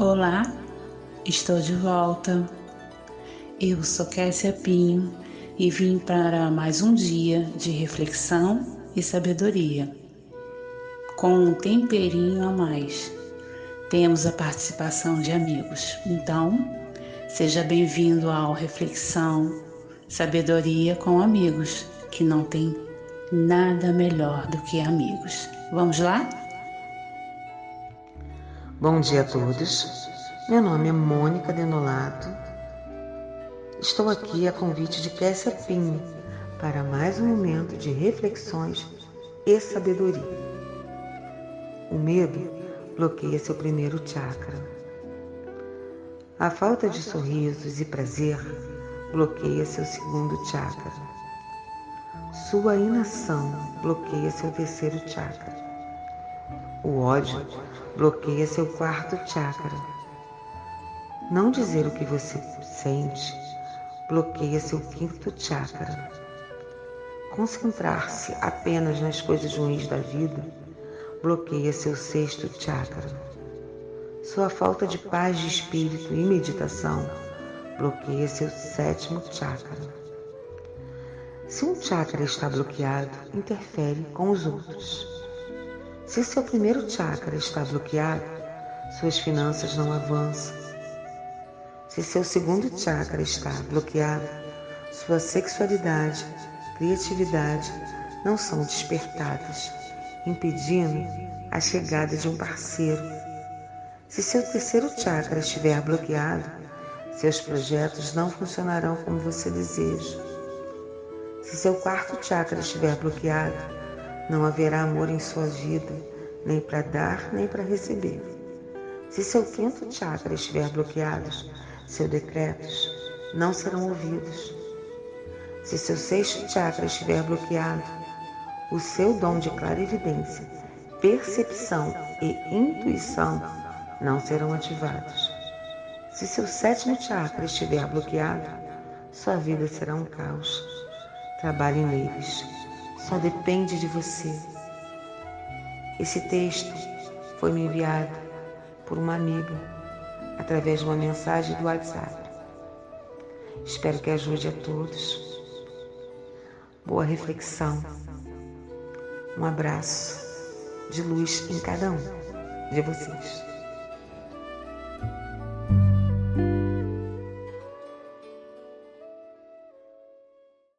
Olá, estou de volta. Eu sou Kessia Pinho e vim para mais um dia de reflexão e sabedoria. Com um temperinho a mais, temos a participação de amigos. Então, seja bem-vindo ao Reflexão, Sabedoria com Amigos, que não tem nada melhor do que amigos. Vamos lá? Bom dia a todos. Meu nome é Mônica Denolato. Estou aqui a convite de Kessia Pinho para mais um momento de reflexões e sabedoria. O medo bloqueia seu primeiro chakra. A falta de sorrisos e prazer bloqueia seu segundo chakra. Sua inação bloqueia seu terceiro chakra. O ódio bloqueia seu quarto chakra. Não dizer o que você sente bloqueia seu quinto chakra. Concentrar-se apenas nas coisas ruins da vida bloqueia seu sexto chakra. Sua falta de paz de espírito e meditação bloqueia seu sétimo chakra. Se um chakra está bloqueado, interfere com os outros. Se seu primeiro chakra está bloqueado, suas finanças não avançam. Se seu segundo chakra está bloqueado, sua sexualidade, criatividade não são despertadas, impedindo a chegada de um parceiro. Se seu terceiro chakra estiver bloqueado, seus projetos não funcionarão como você deseja. Se seu quarto chakra estiver bloqueado, não haverá amor em sua vida, nem para dar, nem para receber. Se seu quinto chakra estiver bloqueado, seus decretos não serão ouvidos. Se seu sexto chakra estiver bloqueado, o seu dom de clarividência, percepção e intuição não serão ativados. Se seu sétimo chakra estiver bloqueado, sua vida será um caos. Trabalhe neles só depende de você. Esse texto foi me enviado por uma amiga através de uma mensagem do WhatsApp. Espero que ajude a todos. Boa reflexão. Um abraço de luz em cada um de vocês.